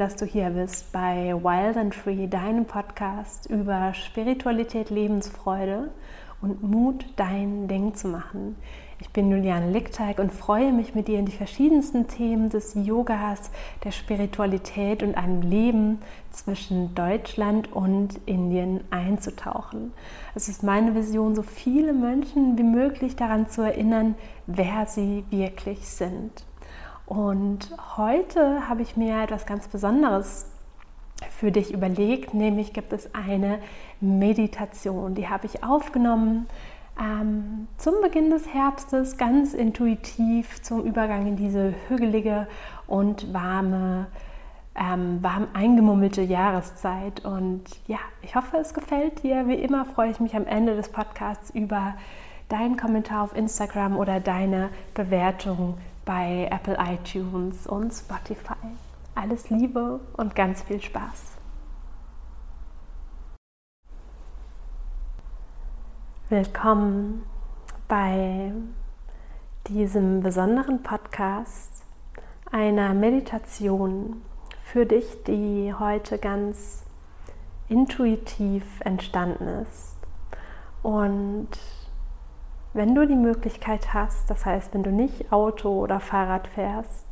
dass du hier bist bei Wild and Free, deinem Podcast über Spiritualität, Lebensfreude und Mut, dein Ding zu machen. Ich bin Juliane Lickteig und freue mich mit dir in die verschiedensten Themen des Yogas, der Spiritualität und einem Leben zwischen Deutschland und Indien einzutauchen. Es ist meine Vision, so viele Menschen wie möglich daran zu erinnern, wer sie wirklich sind. Und heute habe ich mir etwas ganz Besonderes für dich überlegt, nämlich gibt es eine Meditation, die habe ich aufgenommen ähm, zum Beginn des Herbstes, ganz intuitiv zum Übergang in diese hügelige und warme, ähm, warm eingemummelte Jahreszeit. Und ja, ich hoffe, es gefällt dir. Wie immer freue ich mich am Ende des Podcasts über deinen Kommentar auf Instagram oder deine Bewertung bei Apple iTunes und Spotify. Alles Liebe und ganz viel Spaß. Willkommen bei diesem besonderen Podcast, einer Meditation für dich, die heute ganz intuitiv entstanden ist. Und wenn du die Möglichkeit hast, das heißt, wenn du nicht Auto oder Fahrrad fährst,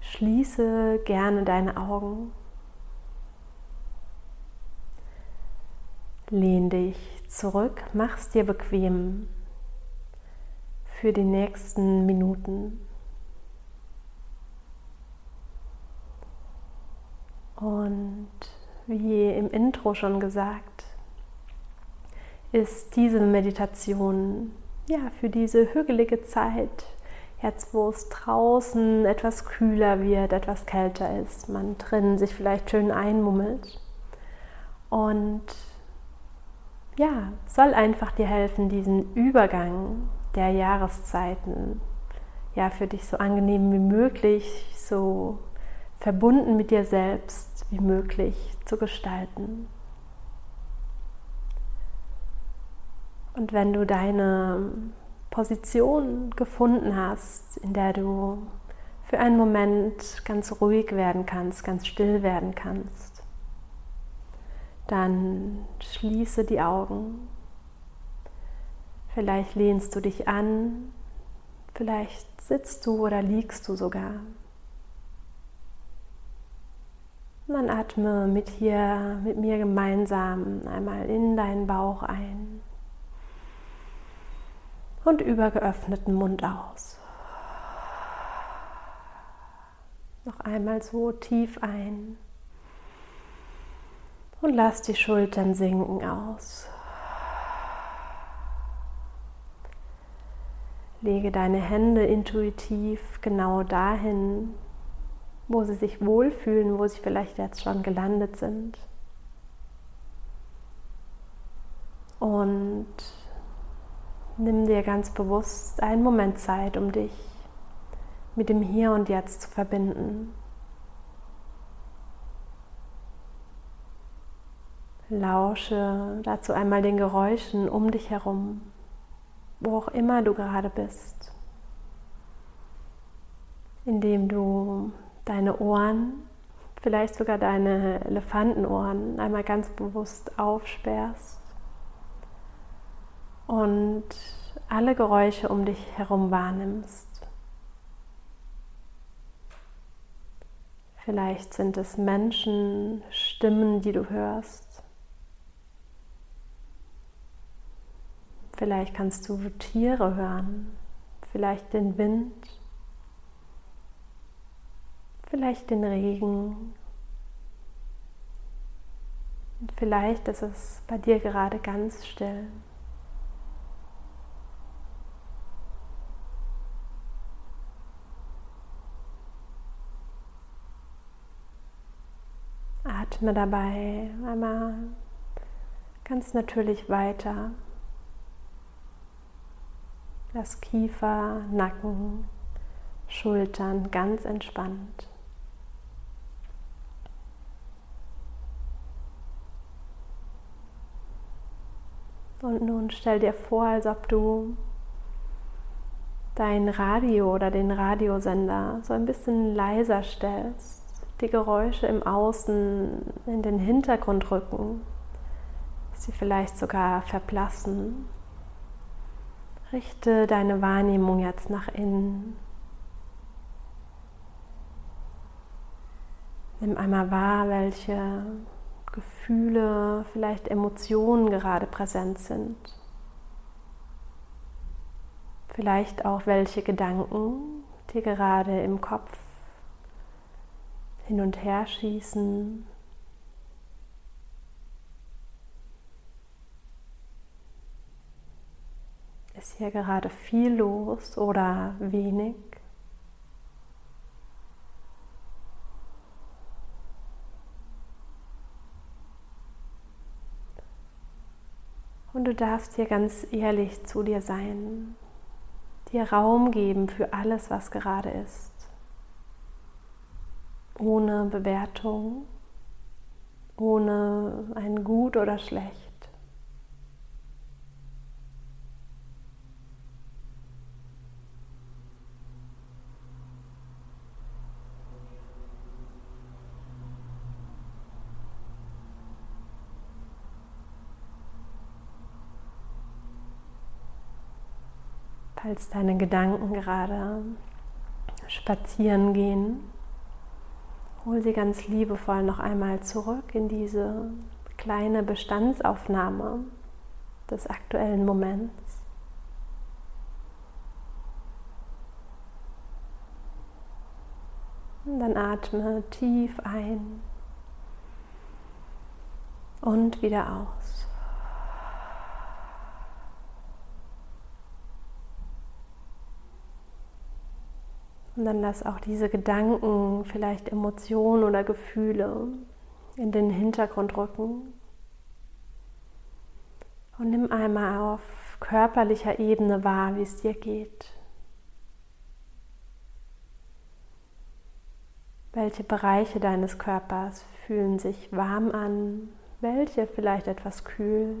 schließe gerne deine Augen. Lehn dich zurück, mach's dir bequem für die nächsten Minuten. Und wie im Intro schon gesagt, ist diese Meditation ja für diese hügelige Zeit, jetzt wo es draußen etwas kühler wird, etwas kälter ist, man drin sich vielleicht schön einmummelt und ja, soll einfach dir helfen, diesen Übergang der Jahreszeiten ja für dich so angenehm wie möglich, so verbunden mit dir selbst wie möglich zu gestalten. Und wenn du deine Position gefunden hast, in der du für einen Moment ganz ruhig werden kannst, ganz still werden kannst, dann schließe die Augen. Vielleicht lehnst du dich an, vielleicht sitzt du oder liegst du sogar. dann atme mit hier, mit mir gemeinsam einmal in deinen Bauch ein und über geöffneten Mund aus. Noch einmal so tief ein und lass die Schultern sinken aus. Lege deine Hände intuitiv genau dahin, wo sie sich wohlfühlen, wo sie vielleicht jetzt schon gelandet sind. Und nimm dir ganz bewusst einen Moment Zeit, um dich mit dem Hier und Jetzt zu verbinden. Lausche dazu einmal den Geräuschen um dich herum, wo auch immer du gerade bist, indem du deine Ohren, vielleicht sogar deine Elefantenohren einmal ganz bewusst aufsperrst und alle Geräusche um dich herum wahrnimmst. Vielleicht sind es Menschen, Stimmen, die du hörst. Vielleicht kannst du Tiere hören, vielleicht den Wind, vielleicht den Regen. Und vielleicht ist es bei dir gerade ganz still. Atme dabei einmal ganz natürlich weiter. Lass Kiefer, Nacken, Schultern ganz entspannt. Und nun stell dir vor, als ob du dein Radio oder den Radiosender so ein bisschen leiser stellst, die Geräusche im Außen in den Hintergrund rücken, sie vielleicht sogar verblassen. Richte deine Wahrnehmung jetzt nach innen. Nimm einmal wahr, welche Gefühle, vielleicht Emotionen gerade präsent sind. Vielleicht auch welche Gedanken dir gerade im Kopf hin und her schießen. Ist hier gerade viel los oder wenig? Und du darfst hier ganz ehrlich zu dir sein, dir Raum geben für alles, was gerade ist, ohne Bewertung, ohne ein Gut oder Schlecht. falls deine Gedanken gerade spazieren gehen, hol sie ganz liebevoll noch einmal zurück in diese kleine Bestandsaufnahme des aktuellen Moments. Und dann atme tief ein und wieder aus. Und dann lass auch diese Gedanken, vielleicht Emotionen oder Gefühle in den Hintergrund rücken. Und nimm einmal auf körperlicher Ebene wahr, wie es dir geht. Welche Bereiche deines Körpers fühlen sich warm an, welche vielleicht etwas kühl?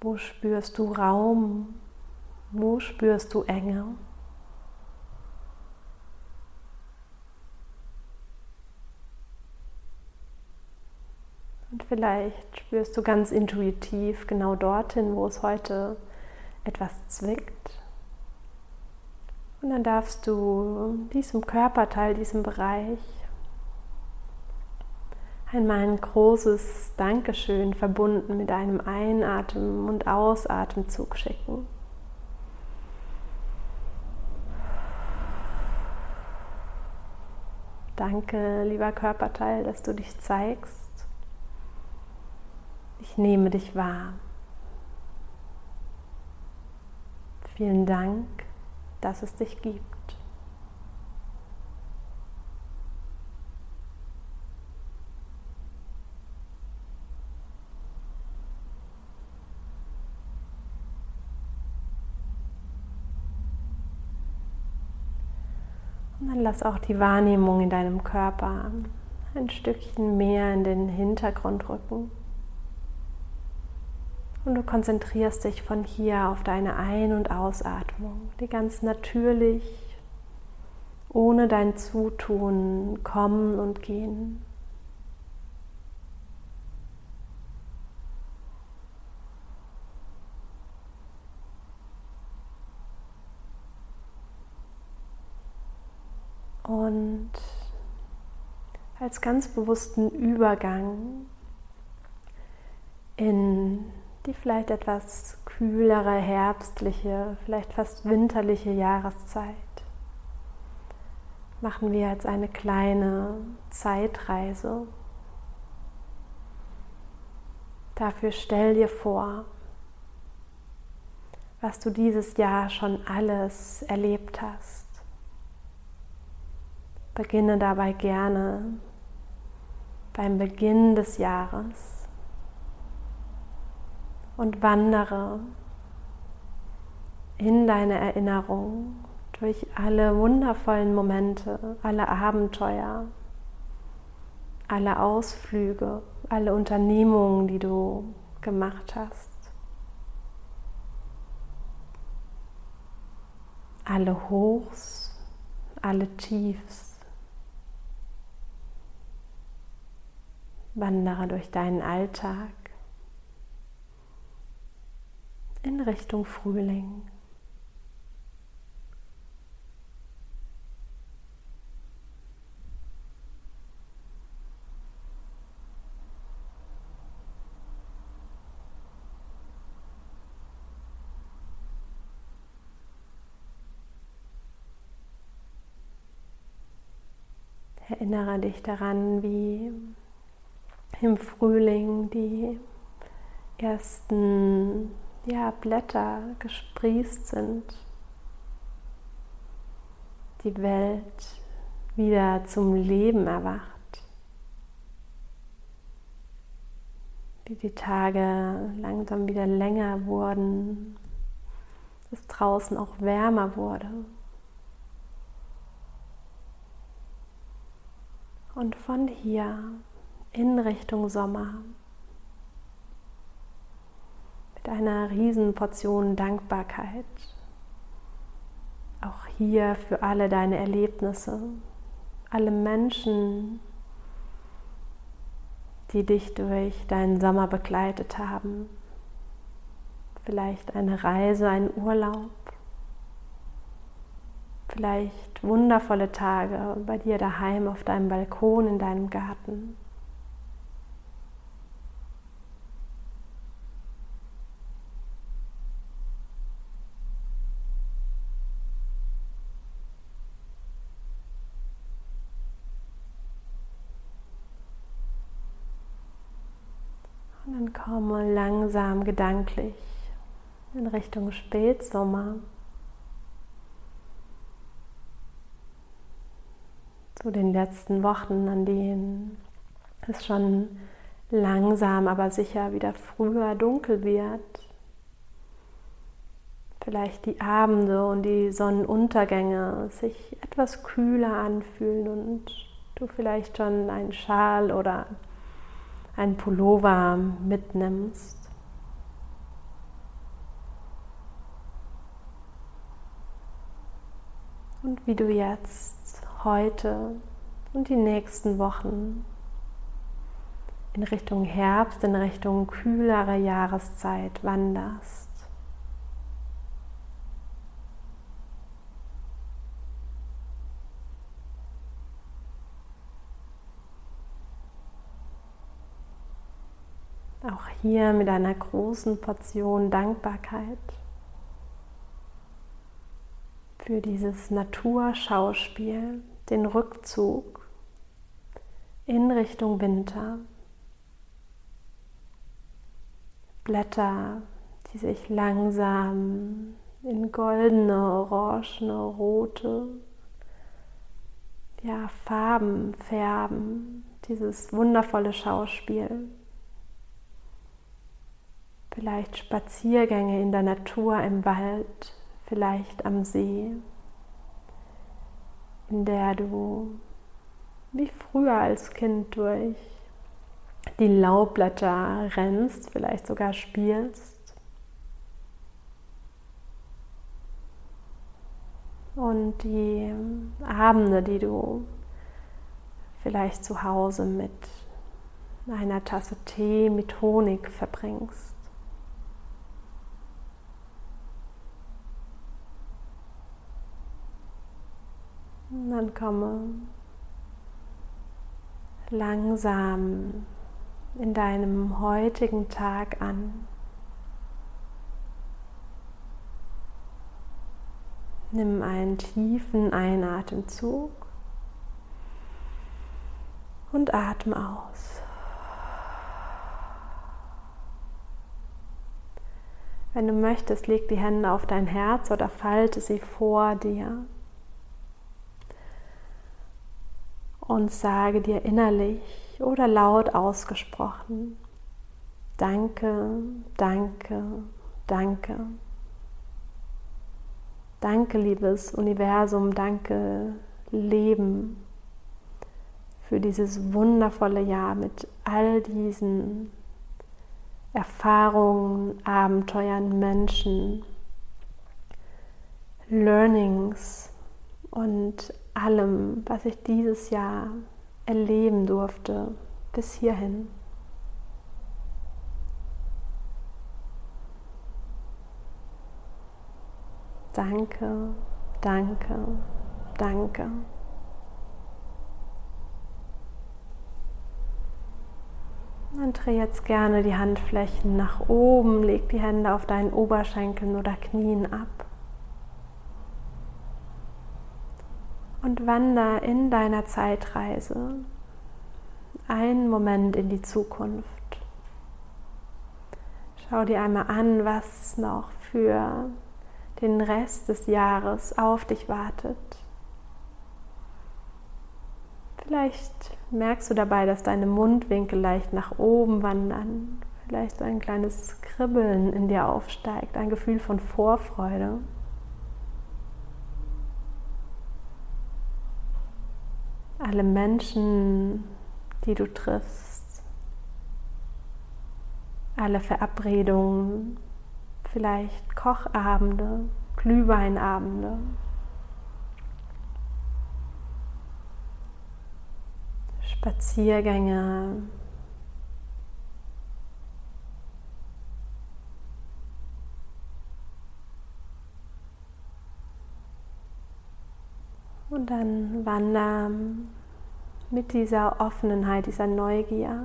Wo spürst du Raum wo spürst du Enge? Und vielleicht spürst du ganz intuitiv genau dorthin, wo es heute etwas zwickt. Und dann darfst du diesem Körperteil, diesem Bereich einmal ein großes Dankeschön verbunden mit einem Einatmen und Ausatemzug schicken. Danke, lieber Körperteil, dass du dich zeigst. Ich nehme dich wahr. Vielen Dank, dass es dich gibt. Lass auch die Wahrnehmung in deinem Körper ein Stückchen mehr in den Hintergrund rücken. Und du konzentrierst dich von hier auf deine Ein- und Ausatmung, die ganz natürlich, ohne dein Zutun kommen und gehen. Und als ganz bewussten Übergang in die vielleicht etwas kühlere, herbstliche, vielleicht fast winterliche Jahreszeit machen wir jetzt eine kleine Zeitreise. Dafür stell dir vor, was du dieses Jahr schon alles erlebt hast. Beginne dabei gerne beim Beginn des Jahres und wandere in deine Erinnerung durch alle wundervollen Momente, alle Abenteuer, alle Ausflüge, alle Unternehmungen, die du gemacht hast. Alle Hochs alle Tiefs. Wandere durch deinen Alltag in Richtung Frühling. Erinnere dich daran, wie im Frühling die ersten ja, Blätter gesprießt sind, die Welt wieder zum Leben erwacht, wie die Tage langsam wieder länger wurden, es draußen auch wärmer wurde. Und von hier in Richtung Sommer mit einer riesen Portion Dankbarkeit. Auch hier für alle deine Erlebnisse, alle Menschen, die dich durch deinen Sommer begleitet haben. Vielleicht eine Reise, ein Urlaub vielleicht wundervolle Tage bei dir daheim auf deinem Balkon, in deinem Garten. Und dann komme langsam gedanklich in Richtung Spätsommer. zu den letzten Wochen, an denen es schon langsam, aber sicher wieder früher dunkel wird. Vielleicht die Abende und die Sonnenuntergänge sich etwas kühler anfühlen und du vielleicht schon einen Schal oder einen Pullover mitnimmst. Und wie du jetzt heute und die nächsten Wochen in Richtung Herbst, in Richtung kühlere Jahreszeit wanderst. Auch hier mit einer großen Portion Dankbarkeit für dieses Naturschauspiel, den Rückzug in Richtung Winter. Blätter, die sich langsam in goldene, orangene, rote ja, Farben färben, dieses wundervolle Schauspiel. Vielleicht Spaziergänge in der Natur, im Wald, vielleicht am See, in der du wie früher als Kind durch die Laubblätter rennst, vielleicht sogar spielst. Und die Abende, die du vielleicht zu Hause mit einer Tasse Tee mit Honig verbringst. Und dann komme langsam in deinem heutigen Tag an. Nimm einen tiefen Einatemzug und atme aus. Wenn du möchtest, leg die Hände auf dein Herz oder falte sie vor dir. Und sage dir innerlich oder laut ausgesprochen, danke, danke, danke. Danke, liebes Universum, danke, Leben, für dieses wundervolle Jahr mit all diesen Erfahrungen, Abenteuern, Menschen, Learnings und allem, was ich dieses Jahr erleben durfte, bis hierhin. Danke, danke, danke. Und dreh jetzt gerne die Handflächen nach oben, leg die Hände auf deinen Oberschenkeln oder Knien ab. Und wander in deiner Zeitreise einen Moment in die Zukunft. Schau dir einmal an, was noch für den Rest des Jahres auf dich wartet. Vielleicht merkst du dabei, dass deine Mundwinkel leicht nach oben wandern, vielleicht ein kleines Kribbeln in dir aufsteigt, ein Gefühl von Vorfreude. Alle Menschen, die du triffst, alle Verabredungen, vielleicht Kochabende, Glühweinabende, Spaziergänge. Und dann wandern mit dieser Offenheit, dieser Neugier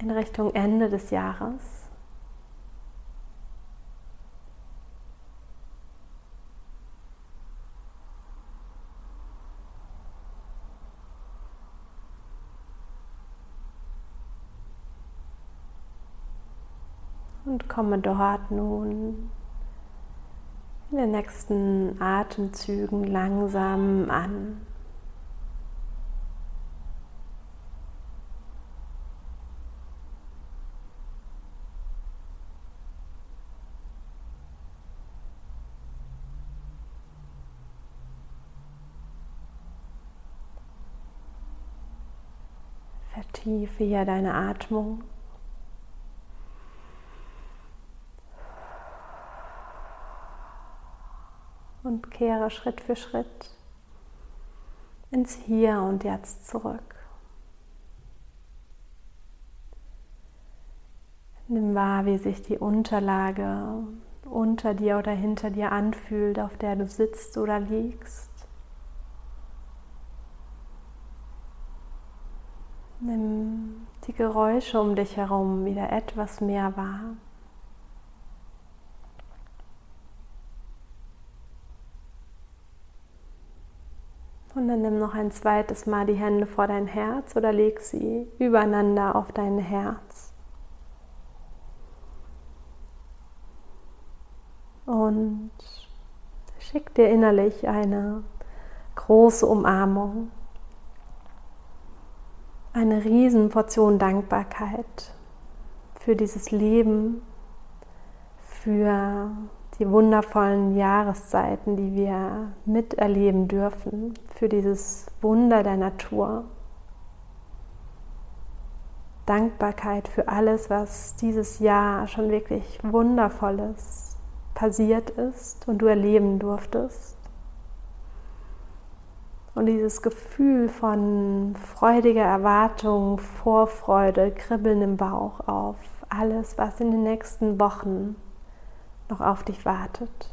in Richtung Ende des Jahres. Und komme dort nun in den nächsten Atemzügen langsam an. Vertiefe hier deine Atmung. und kehre Schritt für Schritt ins Hier und Jetzt zurück. Nimm wahr, wie sich die Unterlage unter dir oder hinter dir anfühlt, auf der du sitzt oder liegst. Nimm die Geräusche um dich herum wieder etwas mehr wahr. Und dann nimm noch ein zweites Mal die Hände vor dein Herz oder leg sie übereinander auf dein Herz. Und schick dir innerlich eine große Umarmung, eine Riesenportion Dankbarkeit für dieses Leben, für die wundervollen Jahreszeiten, die wir miterleben dürfen, für dieses Wunder der Natur. Dankbarkeit für alles, was dieses Jahr schon wirklich wundervolles passiert ist und du erleben durftest. Und dieses Gefühl von freudiger Erwartung, Vorfreude, Kribbeln im Bauch auf alles, was in den nächsten Wochen noch auf dich wartet.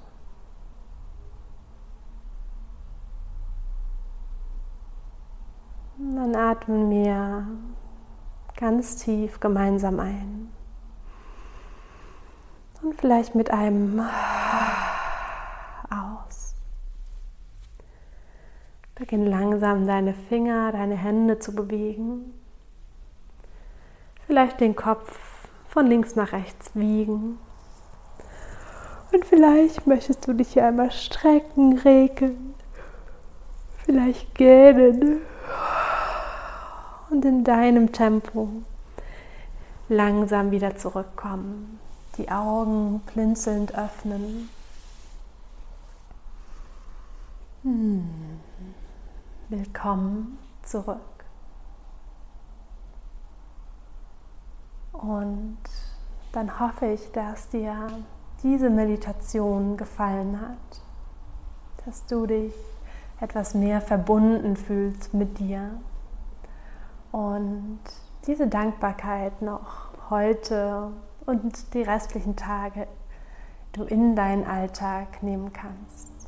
Und dann atmen wir ganz tief gemeinsam ein. Und vielleicht mit einem aus. Beginn langsam deine Finger, deine Hände zu bewegen. Vielleicht den Kopf von links nach rechts wiegen. Und vielleicht möchtest du dich hier einmal strecken, regeln, vielleicht gähnen und in deinem Tempo langsam wieder zurückkommen, die Augen blinzelnd öffnen. Hm. Willkommen zurück. Und dann hoffe ich, dass dir diese Meditation gefallen hat, dass du dich etwas mehr verbunden fühlst mit dir und diese Dankbarkeit noch heute und die restlichen Tage du in deinen Alltag nehmen kannst.